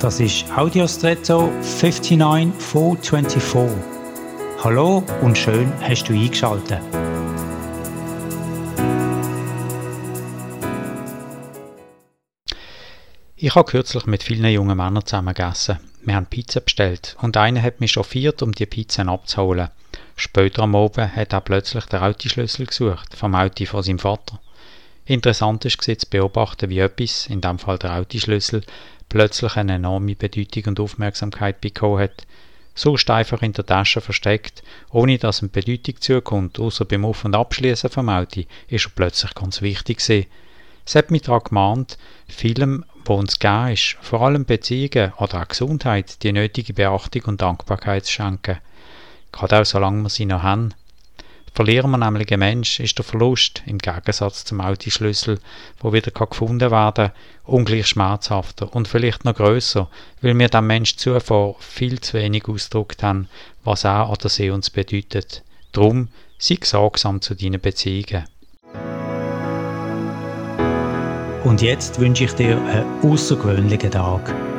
Das ist Audiostretto 59424. Hallo und schön hast du eingeschaltet. Ich habe kürzlich mit vielen jungen Männern zusammen gegessen. Wir haben Pizza bestellt und einer hat mich chauffiert, um die Pizza abzuholen. Später am Abend hat er plötzlich den Autoschlüssel gesucht, vom Auto von seinem Vater. Interessant ist zu beobachten, wie etwas, in dem Fall der Autoschlüssel, plötzlich eine enorme Bedeutung und Aufmerksamkeit bekommen hat. Sonst einfach in der Tasche versteckt, ohne dass ihm Bedeutung zukommt, außer beim Auf- und Abschließen vom Auto, ist er plötzlich ganz wichtig gewesen. Es hat mich daran gemahnt, vielem, wo uns gegeben ist, vor allem Beziehungen oder auch Gesundheit, die nötige Beachtung und Dankbarkeit zu schenken. Gerade auch solange wir sie noch haben. Verlieren wir nämlich einen Mensch, ist der Verlust, im Gegensatz zum Autoschlüssel, wo wieder gefunden werden kann, ungleich schmerzhafter und vielleicht noch grösser, weil wir dem Mensch zuvor viel zu wenig ausgedrückt haben, was er oder sie uns bedeutet. Drum, sei sorgsam zu deinen Beziehungen. Und jetzt wünsche ich dir einen außergewöhnlichen Tag.